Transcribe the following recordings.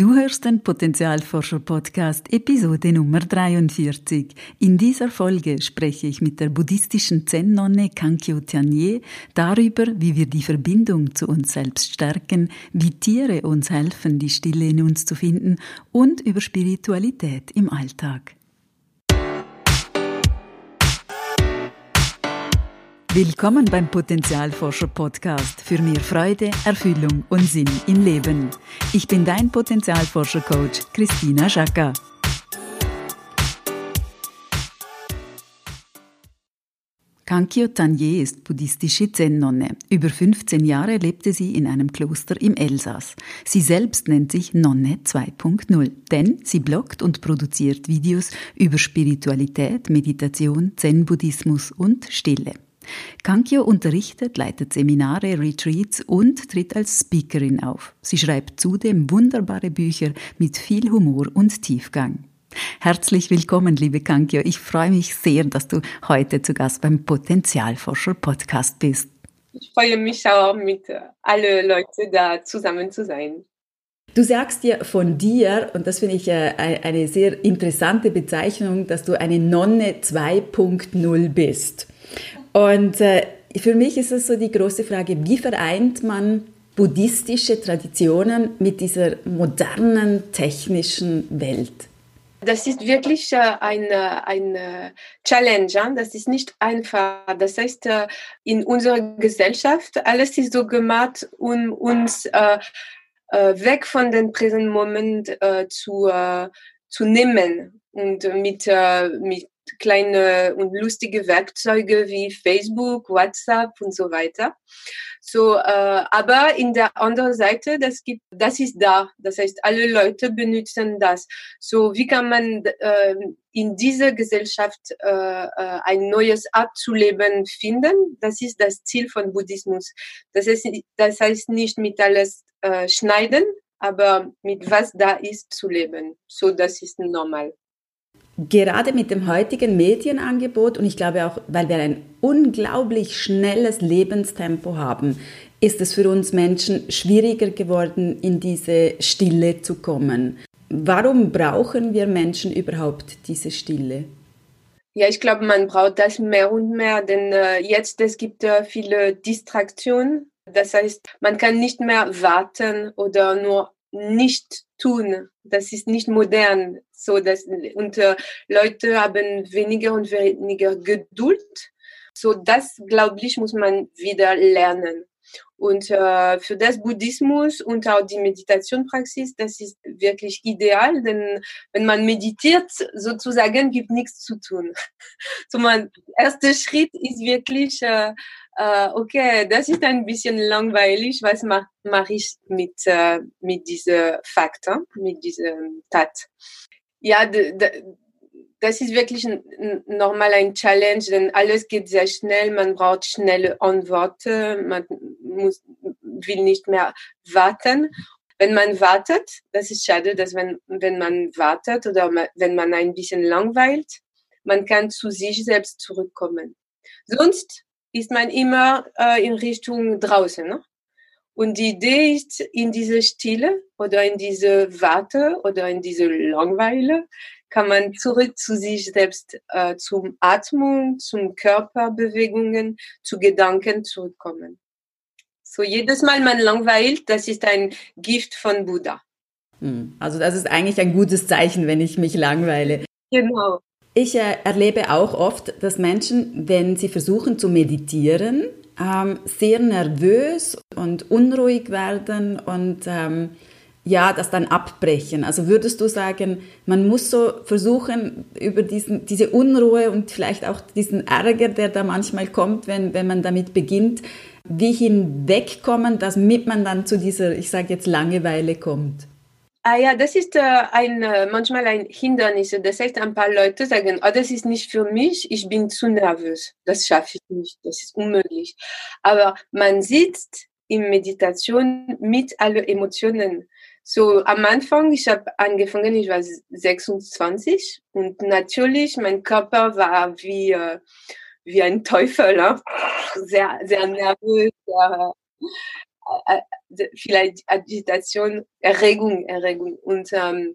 Du hörst den Potenzialforscher-Podcast Episode Nummer 43. In dieser Folge spreche ich mit der buddhistischen Zen-Nonne Kankyo Tianye darüber, wie wir die Verbindung zu uns selbst stärken, wie Tiere uns helfen, die Stille in uns zu finden und über Spiritualität im Alltag. Willkommen beim Potenzialforscher Podcast für mehr Freude, Erfüllung und Sinn im Leben. Ich bin dein Potenzialforscher Coach Christina Schaka. Kankyo Tanye ist buddhistische Zen-Nonne. Über 15 Jahre lebte sie in einem Kloster im Elsass. Sie selbst nennt sich Nonne 2.0, denn sie bloggt und produziert Videos über Spiritualität, Meditation, Zen-Buddhismus und Stille. Kankyo unterrichtet, leitet Seminare, Retreats und tritt als Speakerin auf. Sie schreibt zudem wunderbare Bücher mit viel Humor und Tiefgang. Herzlich willkommen, liebe Kankyo. Ich freue mich sehr, dass du heute zu Gast beim Potenzialforscher Podcast bist. Ich freue mich auch, mit allen Leuten da zusammen zu sein. Du sagst ja von dir, und das finde ich äh, eine sehr interessante Bezeichnung, dass du eine Nonne 2.0 bist. Und äh, für mich ist es so die große Frage, wie vereint man buddhistische Traditionen mit dieser modernen technischen Welt? Das ist wirklich äh, eine, eine Challenge. Das ist nicht einfach. Das heißt, äh, in unserer Gesellschaft, alles ist so gemacht, um uns äh, äh weg von den präsenten Moment äh, zu, äh, zu nehmen und mit, mit kleine und lustige Werkzeuge wie Facebook, WhatsApp und so weiter. So, äh, aber in der anderen Seite, das gibt, das ist da. Das heißt, alle Leute benutzen das. So, wie kann man äh, in dieser Gesellschaft äh, äh, ein neues Art zu leben finden? Das ist das Ziel von Buddhismus. Das heißt, das heißt nicht mit alles äh, schneiden, aber mit was da ist zu leben. So, das ist normal gerade mit dem heutigen Medienangebot und ich glaube auch, weil wir ein unglaublich schnelles Lebenstempo haben, ist es für uns Menschen schwieriger geworden, in diese Stille zu kommen. Warum brauchen wir Menschen überhaupt diese Stille? Ja, ich glaube, man braucht das mehr und mehr, denn äh, jetzt es gibt äh, viele Distraktionen. Das heißt, man kann nicht mehr warten oder nur nicht tun. Das ist nicht modern. So, dass, und äh, Leute haben weniger und weniger Geduld. So, das, glaube ich, muss man wieder lernen. Und äh, für das Buddhismus und auch die Meditationpraxis, das ist wirklich ideal, denn wenn man meditiert, sozusagen gibt nichts zu tun. So mein erster Schritt ist wirklich äh, äh, okay, das ist ein bisschen langweilig, was mache mach ich mit, äh, mit dieser Faktor, mit diesem Tat. Ja, das ist wirklich normal ein Challenge, denn alles geht sehr schnell, man braucht schnelle Antworten, man muss, will nicht mehr warten. Wenn man wartet, das ist schade, dass wenn, wenn man wartet oder wenn man ein bisschen langweilt, man kann zu sich selbst zurückkommen. Sonst ist man immer äh, in Richtung draußen. Ne? Und die Idee ist, in diese Stille oder in diese Warte oder in diese Langweile kann man zurück zu sich selbst, äh, zum Atmung, zum Körperbewegungen, zu Gedanken zurückkommen. So jedes Mal man langweilt, das ist ein Gift von Buddha. Hm. Also das ist eigentlich ein gutes Zeichen, wenn ich mich langweile. Genau. Ich äh, erlebe auch oft, dass Menschen, wenn sie versuchen zu meditieren, ähm, sehr nervös und unruhig werden und ähm, ja, das dann abbrechen. Also würdest du sagen, man muss so versuchen, über diesen, diese Unruhe und vielleicht auch diesen Ärger, der da manchmal kommt, wenn, wenn man damit beginnt, wie hinwegkommen, damit man dann zu dieser, ich sage jetzt, Langeweile kommt? Ah ja, das ist äh, ein, äh, manchmal ein Hindernis. Das heißt, ein paar Leute sagen, oh, das ist nicht für mich, ich bin zu nervös. Das schaffe ich nicht, das ist unmöglich. Aber man sitzt in Meditation mit allen Emotionen. So am Anfang, ich habe angefangen, ich war 26 und natürlich, mein Körper war wie, äh, wie ein Teufel, ne? sehr, sehr nervös, sehr, vielleicht Agitation, Erregung, Erregung. Und, ähm,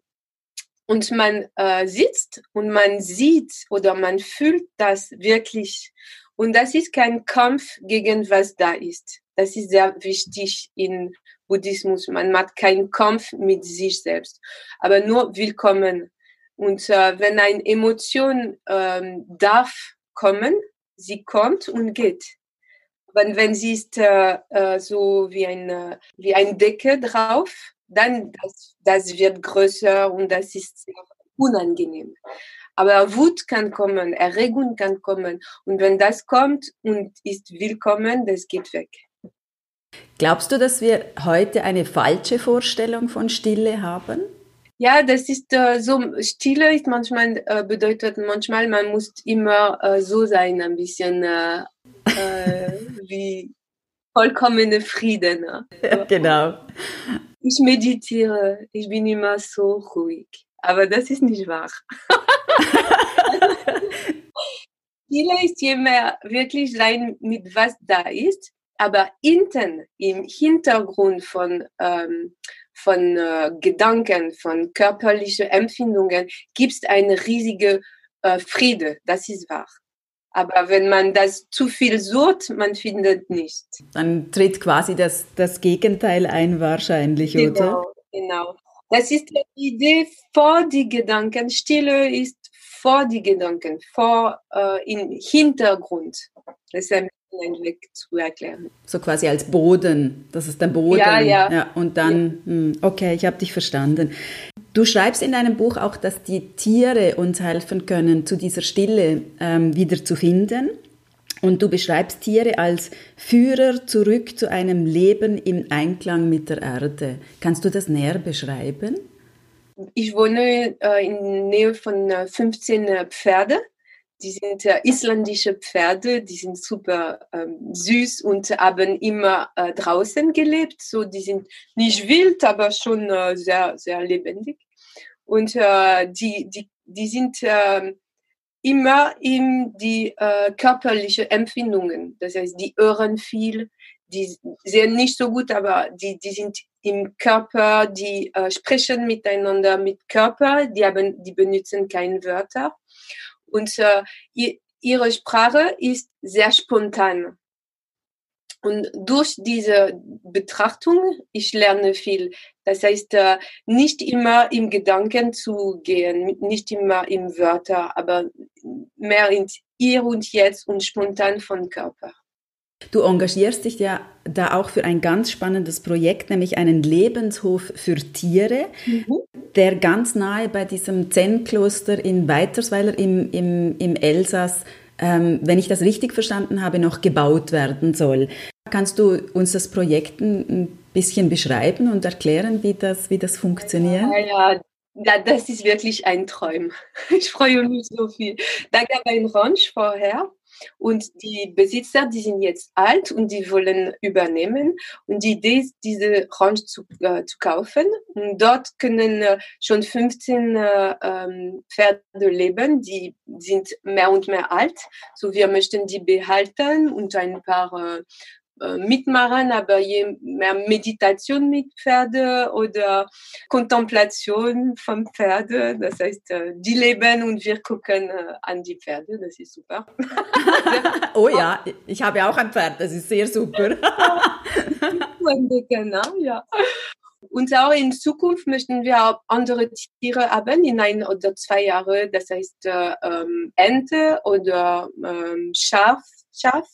und man äh, sitzt und man sieht oder man fühlt das wirklich. Und das ist kein Kampf gegen was da ist. Das ist sehr wichtig in Buddhismus. Man macht keinen Kampf mit sich selbst, aber nur willkommen. Und äh, wenn eine Emotion ähm, darf kommen, sie kommt und geht. Aber wenn sie ist äh, äh, so wie eine wie ein Decke drauf, dann das, das wird größer und das ist unangenehm. Aber Wut kann kommen, Erregung kann kommen. Und wenn das kommt und ist willkommen, das geht weg. Glaubst du, dass wir heute eine falsche Vorstellung von Stille haben? Ja, das ist äh, so, Stille ist manchmal, äh, bedeutet manchmal, man muss immer äh, so sein, ein bisschen äh, äh, wie vollkommene Frieden. Ne? Ja, genau. Ich meditiere, ich bin immer so ruhig, aber das ist nicht wahr. Stille ist immer wirklich sein mit was da ist aber hinten im Hintergrund von, ähm, von äh, Gedanken, von körperlichen Empfindungen gibt es eine riesige äh, Friede, das ist wahr. Aber wenn man das zu viel sucht, man findet nicht. Dann tritt quasi das, das Gegenteil ein wahrscheinlich, genau, oder? Genau. Das ist die Idee vor die Gedanken. Stille ist vor die Gedanken, vor äh, im Hintergrund. Das ist ein einen Weg zu erklären. So quasi als Boden, das ist der Boden. Ja, ja. ja und dann, ja. Hm, okay, ich habe dich verstanden. Du schreibst in deinem Buch auch, dass die Tiere uns helfen können, zu dieser Stille ähm, wieder zu finden. Und du beschreibst Tiere als Führer zurück zu einem Leben im Einklang mit der Erde. Kannst du das näher beschreiben? Ich wohne äh, in Nähe von äh, 15 äh, Pferde die sind isländische Pferde, die sind super ähm, süß und haben immer äh, draußen gelebt. So, die sind nicht wild, aber schon äh, sehr, sehr lebendig. Und äh, die, die, die sind äh, immer in die äh, körperlichen Empfindungen. Das heißt, die hören viel, die sehen nicht so gut, aber die, die sind im Körper, die äh, sprechen miteinander mit Körper, die, haben, die benutzen keine Wörter. Und äh, ihre Sprache ist sehr spontan. Und durch diese Betrachtung, ich lerne viel. Das heißt, äh, nicht immer im Gedanken zu gehen, nicht immer im Wörter, aber mehr ins Hier und Jetzt und spontan von Körper. Du engagierst dich ja da auch für ein ganz spannendes Projekt, nämlich einen Lebenshof für Tiere, mhm. der ganz nahe bei diesem Zen-Kloster in Weitersweiler im, im, im Elsass, ähm, wenn ich das richtig verstanden habe, noch gebaut werden soll. Kannst du uns das Projekt ein bisschen beschreiben und erklären, wie das, wie das funktioniert? Ja, ja. Ja, das ist wirklich ein Traum. Ich freue mich so viel. Da gab es ein Ranch vorher und die Besitzer, die sind jetzt alt und die wollen übernehmen. Und die Idee ist, diese Ranch zu, äh, zu kaufen. Und dort können äh, schon 15 äh, ähm, Pferde leben, die sind mehr und mehr alt. So wir möchten die behalten und ein paar äh, mitmachen, aber je mehr Meditation mit Pferde oder Kontemplation von Pferde, das heißt, äh, die leben und wir gucken äh, an die Pferde, das ist super. oh ja, ich habe auch ein Pferd, das ist sehr super. ja. Und auch in Zukunft möchten wir auch andere Tiere haben, in ein oder zwei Jahre, das heißt ähm, Ente oder ähm, Schaf, Schaf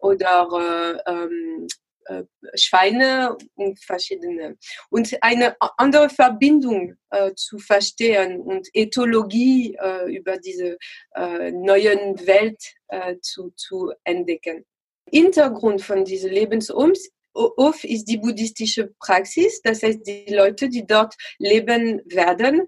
oder äh, ähm, äh, Schweine und verschiedene. Und eine andere Verbindung äh, zu verstehen und Ethologie äh, über diese äh, neuen Welt äh, zu, zu entdecken. Hintergrund von diesem Lebenshof ist die buddhistische Praxis, das heißt die Leute, die dort leben werden,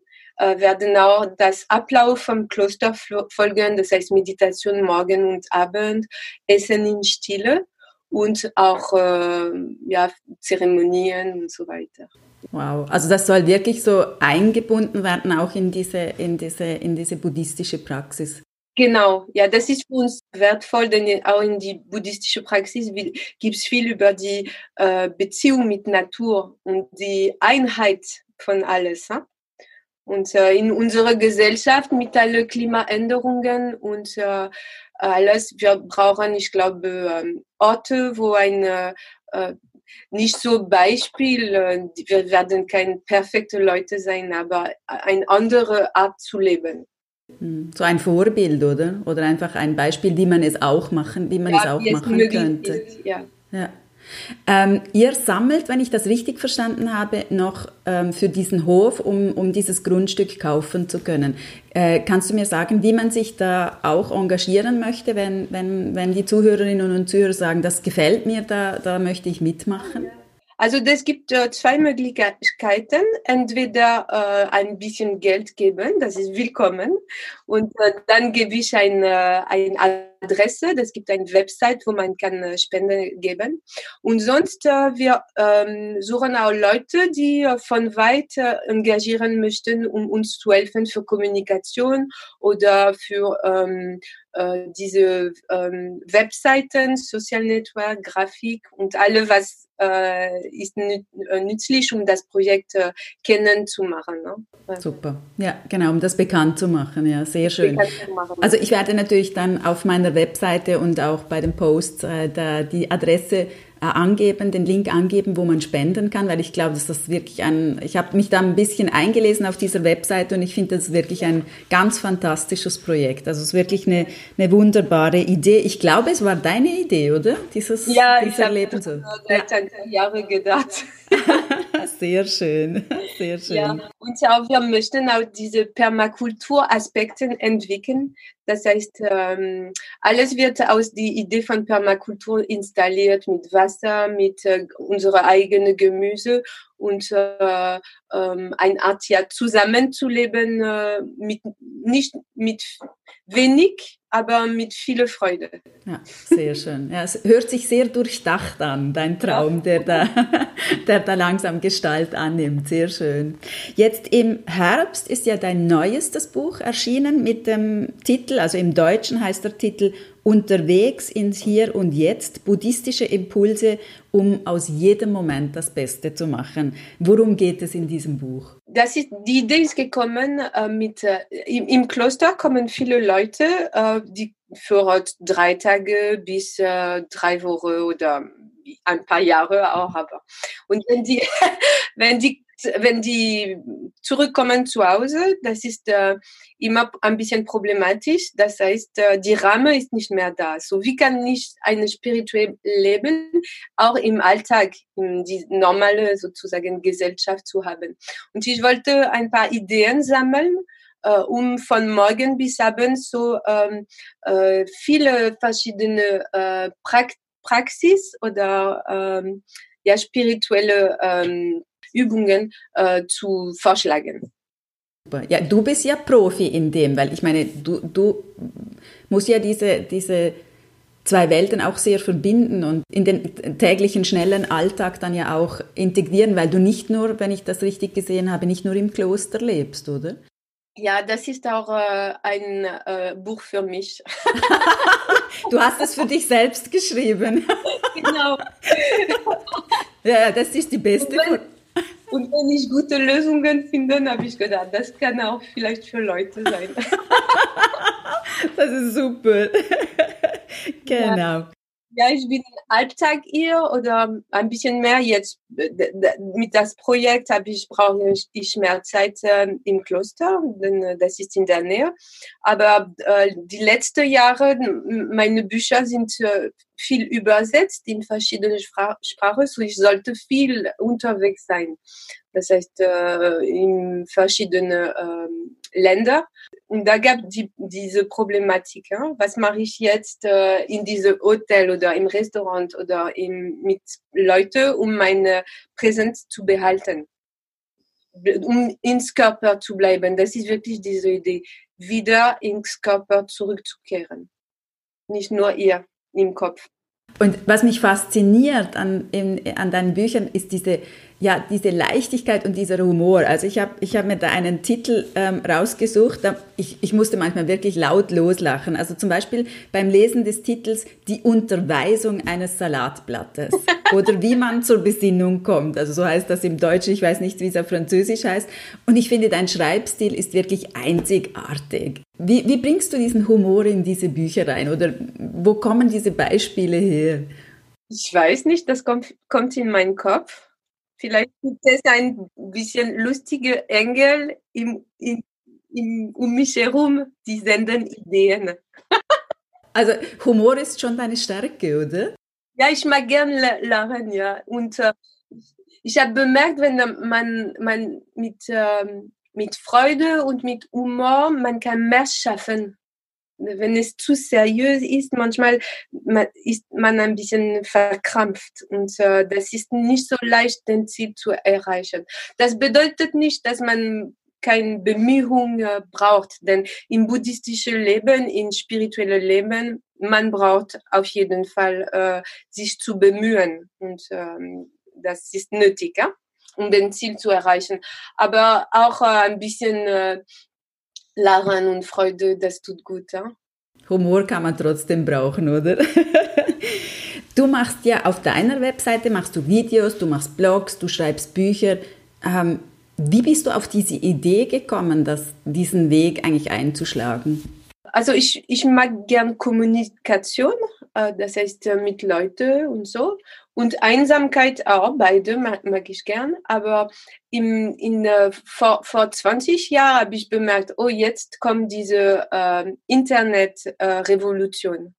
werden auch das Ablauf vom Kloster folgen, das heißt Meditation morgen und Abend, Essen in Stille und auch äh, ja, Zeremonien und so weiter. Wow, also das soll wirklich so eingebunden werden, auch in diese, in diese, in diese buddhistische Praxis. Genau, ja, das ist für uns wertvoll, denn auch in die buddhistische Praxis gibt es viel über die äh, Beziehung mit Natur und die Einheit von alles. Hein? Und äh, in unserer Gesellschaft mit allen Klimaänderungen und äh, alles, wir brauchen, ich glaube, ähm, Orte, wo eine äh, nicht so Beispiel, äh, wir werden keine perfekte Leute sein, aber eine andere Art zu leben. Hm, so ein Vorbild, oder? Oder einfach ein Beispiel, wie man es auch machen, wie man ja, es auch machen könnte. Ist, ja. ja. Ähm, ihr sammelt, wenn ich das richtig verstanden habe, noch ähm, für diesen Hof, um, um dieses Grundstück kaufen zu können. Äh, kannst du mir sagen, wie man sich da auch engagieren möchte, wenn, wenn, wenn die Zuhörerinnen und Zuhörer sagen, das gefällt mir, da, da möchte ich mitmachen? Also es gibt äh, zwei Möglichkeiten. Entweder äh, ein bisschen Geld geben, das ist willkommen. Und äh, dann gebe ich eine, eine Adresse. Es gibt eine Website, wo man kann äh, Spenden geben. Und sonst, äh, wir ähm, suchen auch Leute, die äh, von weit engagieren möchten, um uns zu helfen für Kommunikation oder für ähm, diese ähm, Webseiten, Social Network, Grafik und alle, was äh, ist äh, nützlich, um das Projekt äh, kennenzumachen. Ne? Super, ja, genau, um das bekannt zu machen, ja, sehr schön. Also ich werde natürlich dann auf meiner Webseite und auch bei den Posts äh, da die Adresse äh, angeben, den Link angeben, wo man spenden kann, weil ich glaube, dass das wirklich ein, ich habe mich da ein bisschen eingelesen auf dieser Webseite und ich finde das wirklich ein ganz fantastisches Projekt. Also es ist wirklich eine, eine wunderbare Idee. Ich glaube, es war deine Idee, oder? Dieses, ja, dieser ich habe. Jahre gedacht. sehr schön, sehr schön. Ja, und auch wir möchten auch diese Permakulturaspekte entwickeln. Das heißt, ähm, alles wird aus der Idee von Permakultur installiert mit Wasser, mit äh, unserer eigenen Gemüse und äh, ähm, eine Art ja zusammenzuleben äh, mit nicht mit wenig, aber mit viel Freude. Ja, sehr schön. Ja, es hört sich sehr durchdacht an, dein Traum, der da, der da langsam Gestalt annimmt. Sehr schön. Jetzt im Herbst ist ja dein neuestes Buch erschienen mit dem Titel, also im Deutschen heißt der Titel Unterwegs ins Hier und Jetzt, buddhistische Impulse, um aus jedem Moment das Beste zu machen. Worum geht es in diesem Buch? Das ist, die Idee ist gekommen äh, mit, äh, im, im, Kloster kommen viele Leute, äh, die für drei Tage bis äh, drei Wochen oder ein paar Jahre auch, aber. Und wenn die, wenn die wenn die zurückkommen zu Hause, das ist äh, immer ein bisschen problematisch. Das heißt, äh, die Rahmen ist nicht mehr da. So wie kann ich ein spirituelles Leben auch im Alltag, in die normale sozusagen Gesellschaft zu haben. Und ich wollte ein paar Ideen sammeln, äh, um von morgen bis abend so ähm, äh, viele verschiedene äh, Praxis oder ähm, ja spirituelle ähm, Übungen äh, zu vorschlagen. Ja, du bist ja Profi in dem, weil ich meine, du, du musst ja diese, diese zwei Welten auch sehr verbinden und in den täglichen schnellen Alltag dann ja auch integrieren, weil du nicht nur, wenn ich das richtig gesehen habe, nicht nur im Kloster lebst, oder? Ja, das ist auch äh, ein äh, Buch für mich. du hast es für dich selbst geschrieben. genau. ja, das ist die beste. Und wenn ich gute Lösungen finde, habe ich gedacht, das kann auch vielleicht für Leute sein. das ist super. genau. Ja. Ja, ich bin Alltag hier oder ein bisschen mehr jetzt. Mit das Projekt habe ich brauche ich mehr Zeit äh, im Kloster, denn äh, das ist in der Nähe. Aber äh, die letzten Jahre, meine Bücher sind äh, viel übersetzt in verschiedene Spra Sprachen, so ich sollte viel unterwegs sein. Das heißt, äh, in verschiedene ähm, Länder. Und da gab die, diese Problematik. Ja? Was mache ich jetzt äh, in diesem Hotel oder im Restaurant oder im, mit Leuten, um meine Präsenz zu behalten? Um ins Körper zu bleiben. Das ist wirklich diese Idee, wieder ins Körper zurückzukehren. Nicht nur ihr im Kopf. Und was mich fasziniert an, in, an deinen Büchern ist diese ja, diese Leichtigkeit und dieser Humor. Also ich habe ich hab mir da einen Titel ähm, rausgesucht. Ich, ich musste manchmal wirklich laut loslachen. Also zum Beispiel beim Lesen des Titels Die Unterweisung eines Salatblattes oder wie man zur Besinnung kommt. Also so heißt das im Deutschen. Ich weiß nicht, wie es auf Französisch heißt. Und ich finde, dein Schreibstil ist wirklich einzigartig. Wie, wie bringst du diesen Humor in diese Bücher rein? Oder wo kommen diese Beispiele her? Ich weiß nicht, das kommt, kommt in meinen Kopf Vielleicht gibt es ein bisschen lustige Engel im, im, im, um mich herum, die senden Ideen. also Humor ist schon deine Stärke, oder? Ja, ich mag gerne lachen, ja. Und äh, ich habe bemerkt, wenn man, man mit, äh, mit Freude und mit Humor, man kann mehr schaffen wenn es zu seriös ist, manchmal ist man ein bisschen verkrampft und äh, das ist nicht so leicht, den Ziel zu erreichen. Das bedeutet nicht, dass man keine Bemühung äh, braucht, denn im buddhistischen Leben, im spirituellen Leben, man braucht auf jeden Fall äh, sich zu bemühen und ähm, das ist nötig, ja? um den Ziel zu erreichen. Aber auch äh, ein bisschen äh, Lachen und Freude, das tut gut. Ja? Humor kann man trotzdem brauchen, oder? du machst ja auf deiner Webseite machst du Videos, du machst Blogs, du schreibst Bücher. Ähm, wie bist du auf diese Idee gekommen, das, diesen Weg eigentlich einzuschlagen? Also ich, ich mag gern Kommunikation, das heißt äh, mit Leuten und so. Und Einsamkeit auch, beide mag, ich gern. Aber im, in, äh, vor, vor 20 Jahren habe ich bemerkt, oh, jetzt kommt diese äh, Internetrevolution. Äh,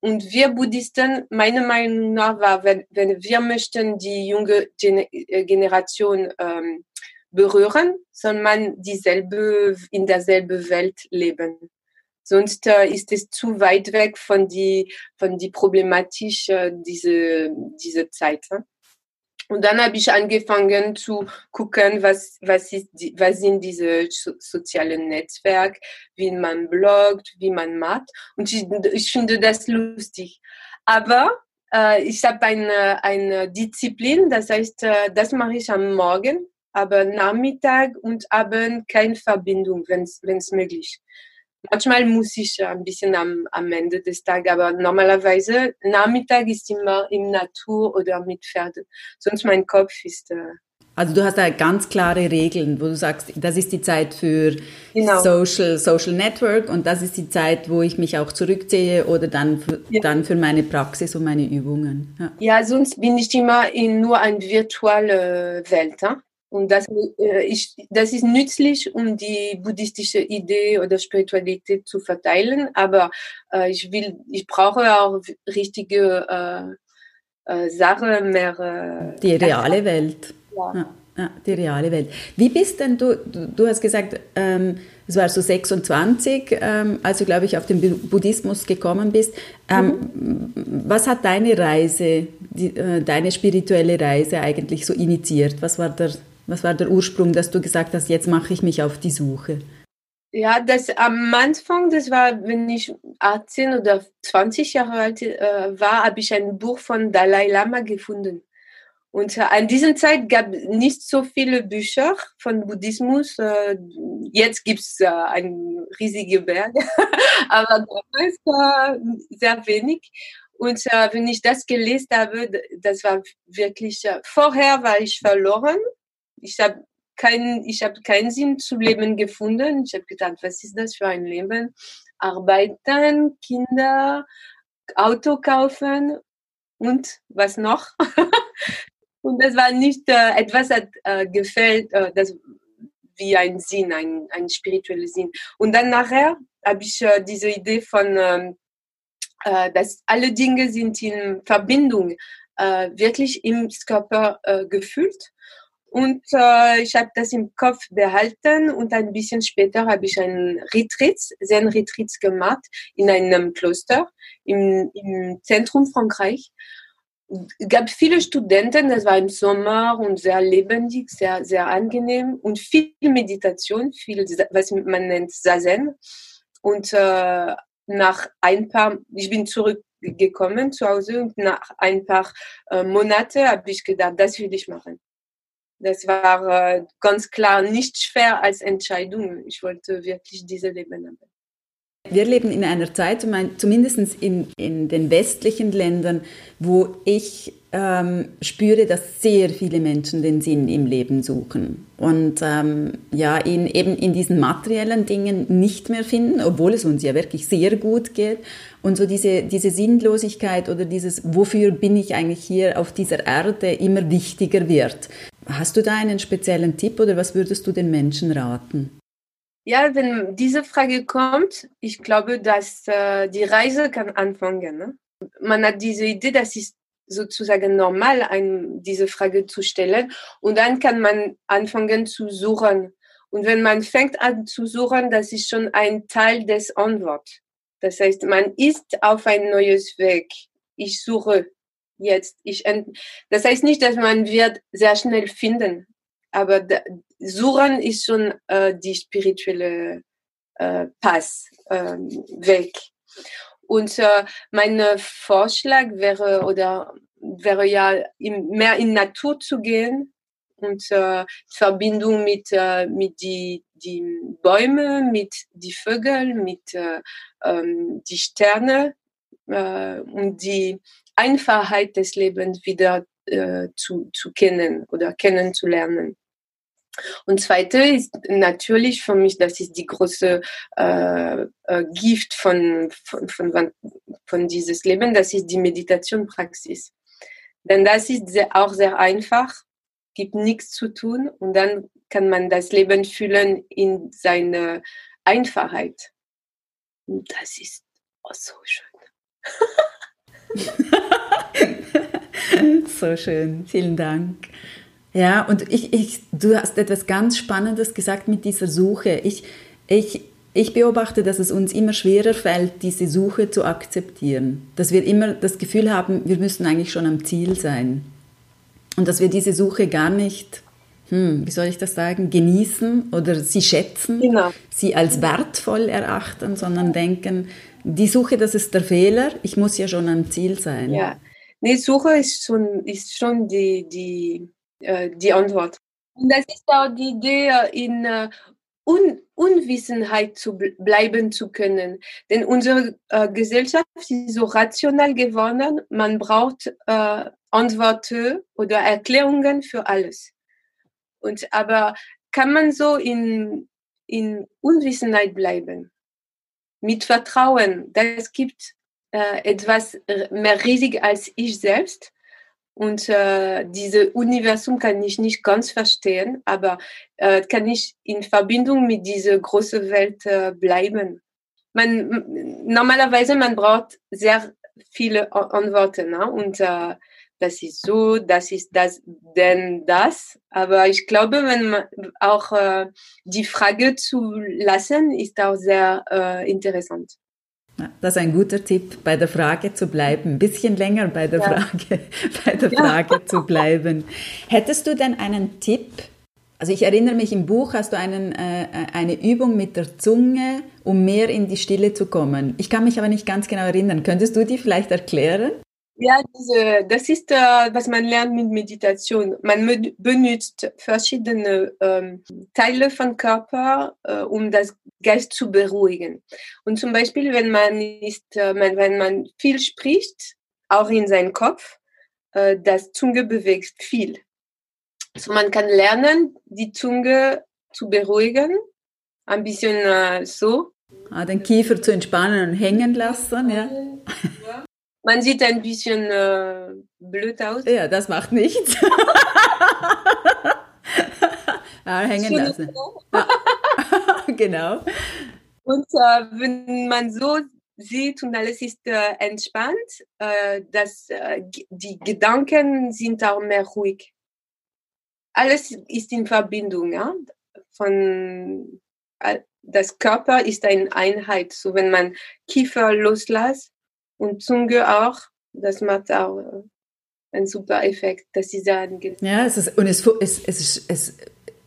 und wir Buddhisten, meiner Meinung nach, war, wenn, wenn wir möchten die junge Gen Generation ähm, berühren, soll man dieselbe, in derselben Welt leben. Sonst äh, ist es zu weit weg von die, von die Problematik äh, diese, diese Zeit. Ne? Und dann habe ich angefangen zu gucken, was, was, ist die, was sind diese so, sozialen Netzwerke, wie man bloggt, wie man macht. Und ich, ich finde das lustig. Aber äh, ich habe eine, eine Disziplin, das heißt, äh, das mache ich am Morgen, aber Nachmittag und Abend keine Verbindung, wenn es möglich ist. Manchmal muss ich ein bisschen am, am Ende des Tages, aber normalerweise Nachmittag ist immer im Natur oder mit Pferden. Sonst mein Kopf ist. Äh also du hast da ganz klare Regeln, wo du sagst, das ist die Zeit für genau. Social, Social Network und das ist die Zeit, wo ich mich auch zurückziehe oder dann für, ja. dann für meine Praxis und meine Übungen. Ja. ja, sonst bin ich immer in nur eine virtuelle Welt. Hein? Und das, äh, ich, das ist nützlich, um die buddhistische Idee oder Spiritualität zu verteilen. Aber äh, ich will, ich brauche auch richtige äh, äh, Sachen mehr. Äh, die reale Welt. Ja. ja. Ja, die reale Welt. Wie bist denn du, du, du hast gesagt, ähm, es war so 26, ähm, als du, glaube ich, auf den Buddhismus gekommen bist. Ähm, mhm. Was hat deine Reise, die, äh, deine spirituelle Reise eigentlich so initiiert? Was war der was war der Ursprung, dass du gesagt hast, jetzt mache ich mich auf die Suche? Ja, das am Anfang, das war, wenn ich 18 oder 20 Jahre alt äh, war, habe ich ein Buch von Dalai Lama gefunden. Und äh, an dieser Zeit gab es nicht so viele Bücher von Buddhismus. Äh, jetzt gibt es äh, einen riesigen Berg, aber damals sehr wenig. Und wenn ich das gelesen habe, das war wirklich, vorher war ich verloren ich habe keinen, ich habe keinen Sinn zu leben gefunden. Ich habe gedacht, was ist das für ein Leben? Arbeiten, Kinder, Auto kaufen und was noch? und das war nicht äh, etwas, das äh, gefällt, äh, das wie ein Sinn, ein, ein spiritueller Sinn. Und dann nachher habe ich äh, diese Idee von, ähm, äh, dass alle Dinge sind in Verbindung, äh, wirklich im Körper äh, gefühlt und äh, ich habe das im Kopf behalten und ein bisschen später habe ich einen Retreat, Zen-Retreat gemacht in einem Kloster im, im Zentrum Frankreich. Es gab viele Studenten, das war im Sommer und sehr lebendig, sehr, sehr angenehm und viel Meditation, viel, was man nennt Zazen. Und äh, nach ein paar, ich bin zurückgekommen zu Hause und nach ein paar äh, Monaten habe ich gedacht, das will ich machen das war äh, ganz klar nicht schwer als Entscheidung. Ich wollte wirklich diese Leben haben. Wir leben in einer Zeit, zumindest in, in den westlichen Ländern, wo ich ähm, spüre, dass sehr viele Menschen den Sinn im Leben suchen und ähm, ja, ihn eben in diesen materiellen Dingen nicht mehr finden, obwohl es uns ja wirklich sehr gut geht. Und so diese, diese Sinnlosigkeit oder dieses, wofür bin ich eigentlich hier auf dieser Erde, immer wichtiger wird. Hast du da einen speziellen Tipp oder was würdest du den Menschen raten? Ja, wenn diese Frage kommt, ich glaube, dass äh, die Reise kann anfangen. Ne? Man hat diese Idee, das ist sozusagen normal, ein, diese Frage zu stellen. Und dann kann man anfangen zu suchen. Und wenn man fängt an zu suchen, das ist schon ein Teil des Antworts. Das heißt, man ist auf ein neues Weg. Ich suche jetzt. Ich, das heißt nicht, dass man wird sehr schnell finden aber da, Suchen ist schon äh, die spirituelle äh, Pass äh, weg. Und äh, mein Vorschlag wäre oder wäre ja im, mehr in Natur zu gehen und äh, Verbindung mit äh, mit die die Bäume, mit die Vögel, mit äh, ähm, die Sterne äh, und die Einfachheit des Lebens wieder äh, zu, zu kennen oder kennenzulernen. Und zweite ist natürlich für mich, das ist die große äh, äh, Gift von, von, von, von dieses Leben, das ist die Meditationpraxis. Denn das ist sehr, auch sehr einfach, gibt nichts zu tun und dann kann man das Leben fühlen in seiner Einfachheit. Und das ist auch so schön. so schön, vielen Dank. Ja, und ich, ich, du hast etwas ganz Spannendes gesagt mit dieser Suche. Ich, ich, ich beobachte, dass es uns immer schwerer fällt, diese Suche zu akzeptieren. Dass wir immer das Gefühl haben, wir müssen eigentlich schon am Ziel sein. Und dass wir diese Suche gar nicht, hm, wie soll ich das sagen, genießen oder sie schätzen, genau. sie als wertvoll erachten, sondern denken, die Suche, das ist der Fehler, ich muss ja schon am Ziel sein. Ja, nee, Suche ist schon, ist schon die, die äh, die Antwort. Und das ist auch die Idee, in äh, Un Unwissenheit zu bleiben zu können. Denn unsere äh, Gesellschaft ist so rational geworden, man braucht äh, Antworten oder Erklärungen für alles. Und aber kann man so in, in Unwissenheit bleiben? Mit Vertrauen, das gibt äh, etwas mehr riesig als ich selbst. Und äh, dieses Universum kann ich nicht ganz verstehen, aber äh, kann ich in Verbindung mit dieser großen Welt äh, bleiben. Man, normalerweise man braucht sehr viele Antworten ne? und äh, das ist so, das ist das, denn das. Aber ich glaube, wenn man auch äh, die Frage zu lassen, ist auch sehr äh, interessant. Das ist ein guter Tipp, bei der Frage zu bleiben, ein bisschen länger bei der ja. Frage, bei der ja. Frage zu bleiben. Hättest du denn einen Tipp? Also ich erinnere mich im Buch hast du einen, äh, eine Übung mit der Zunge, um mehr in die Stille zu kommen. Ich kann mich aber nicht ganz genau erinnern. Könntest du die vielleicht erklären? Ja, diese, das ist, äh, was man lernt mit Meditation. Man benutzt verschiedene ähm, Teile vom Körper, äh, um das Geist zu beruhigen. Und zum Beispiel, wenn man ist, äh, wenn man viel spricht, auch in seinem Kopf, äh, das Zunge bewegt viel. So man kann lernen, die Zunge zu beruhigen, ein bisschen äh, so. Ah, den Kiefer zu entspannen und hängen lassen, ja. ja. Man sieht ein bisschen äh, blöd aus. Ja, das macht nichts. ja, hängen lassen. Ja. genau. Und äh, wenn man so sieht und alles ist äh, entspannt, äh, dass äh, die Gedanken sind auch mehr ruhig. Alles ist in Verbindung, ja. Von äh, das Körper ist eine Einheit. So wenn man Kiefer loslässt, und Zunge auch. Das macht auch äh, einen super Effekt, dass sie sagen. Ja, es ist, und es, es, es, es,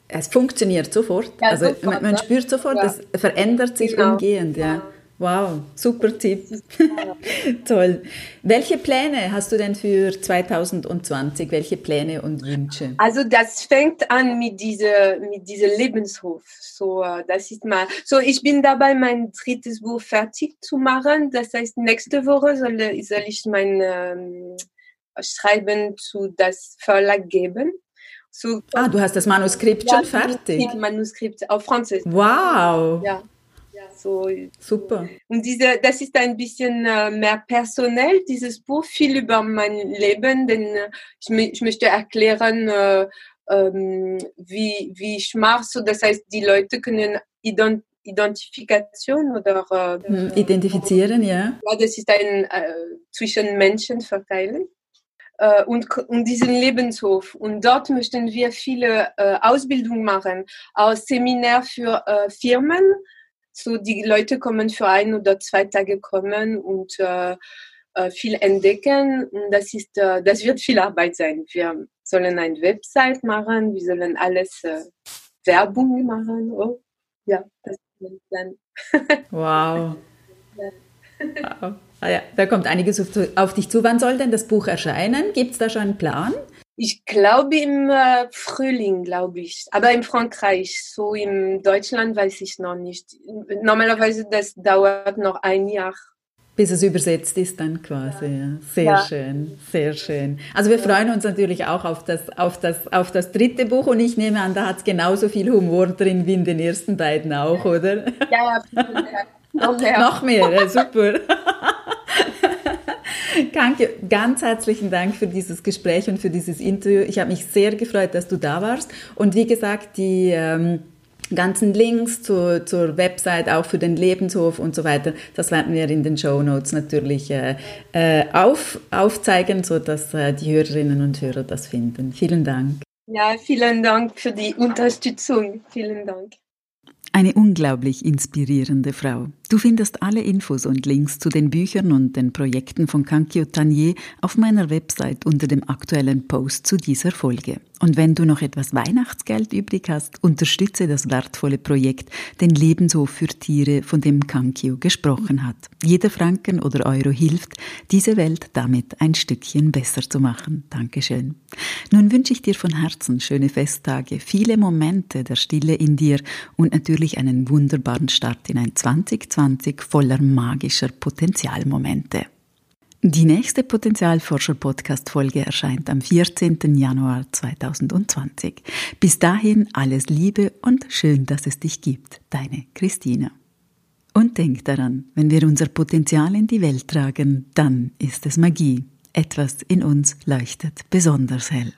es funktioniert sofort. Ja, also sofort, man, man, spürt sofort, ja. es verändert sich genau. umgehend. Ja. Wow, super Tipp. Toll. Welche Pläne hast du denn für 2020? Welche Pläne und Wünsche? Also das fängt an mit dieser mit diesem Lebenshof. So, äh, das ist mal. So, ich bin dabei, mein drittes Buch fertig zu machen. Das heißt, nächste Woche soll, soll ich mein ähm, Schreiben zu das Verlag geben. So, ah, du hast das Manuskript ja, schon fertig? Manuskript auf Französisch. Wow. Ja. So. Super. Und diese, das ist ein bisschen äh, mehr personell, dieses Buch, viel über mein Leben, denn äh, ich, ich, möchte erklären, äh, ähm, wie, wie ich mache. So, das heißt, die Leute können ident Identifikation oder äh, hm, identifizieren, ja. Ja, das ist ein äh, zwischen Menschen verteilen. Und, und diesen Lebenshof. Und dort möchten wir viele äh, Ausbildungen machen, auch Seminar für äh, Firmen, so die Leute kommen für ein oder zwei Tage kommen und äh, äh, viel entdecken. Und das ist, äh, das wird viel Arbeit sein. Wir sollen eine Website machen, wir sollen alles äh, Werbung machen. Oh, ja, das ist mein Plan. wow. wow. Ah ja, da kommt einiges auf, auf dich zu. Wann soll denn das Buch erscheinen? Gibt es da schon einen Plan? Ich glaube im äh, Frühling, glaube ich. Aber in Frankreich, so in Deutschland weiß ich noch nicht. Normalerweise das dauert noch ein Jahr. Bis es übersetzt ist dann quasi. Ja. Sehr ja. schön, sehr schön. Also wir freuen uns natürlich auch auf das, auf das, auf das dritte Buch und ich nehme an, da hat es genauso viel Humor drin wie in den ersten beiden auch, oder? Ja, ja, noch mehr. noch mehr, super. Danke, ganz herzlichen Dank für dieses Gespräch und für dieses Interview. Ich habe mich sehr gefreut, dass du da warst. Und wie gesagt, die ähm, ganzen Links zur, zur Website, auch für den Lebenshof und so weiter, das werden wir in den Show Notes natürlich äh, äh, auf, aufzeigen, sodass äh, die Hörerinnen und Hörer das finden. Vielen Dank. Ja, vielen Dank für die Unterstützung. Vielen Dank. Eine unglaublich inspirierende Frau. Du findest alle Infos und Links zu den Büchern und den Projekten von Kankyo Tanier auf meiner Website unter dem aktuellen Post zu dieser Folge. Und wenn du noch etwas Weihnachtsgeld übrig hast, unterstütze das wertvolle Projekt, den Lebenshof für Tiere, von dem Kankyo gesprochen hat. Jeder Franken oder Euro hilft, diese Welt damit ein Stückchen besser zu machen. Dankeschön. Nun wünsche ich dir von Herzen schöne Festtage, viele Momente der Stille in dir und natürlich einen wunderbaren Start in ein 2020 2020 voller magischer Potenzialmomente. Die nächste Potenzialforscher-Podcast-Folge erscheint am 14. Januar 2020. Bis dahin alles Liebe und schön, dass es dich gibt. Deine Christina. Und denk daran, wenn wir unser Potenzial in die Welt tragen, dann ist es Magie. Etwas in uns leuchtet besonders hell.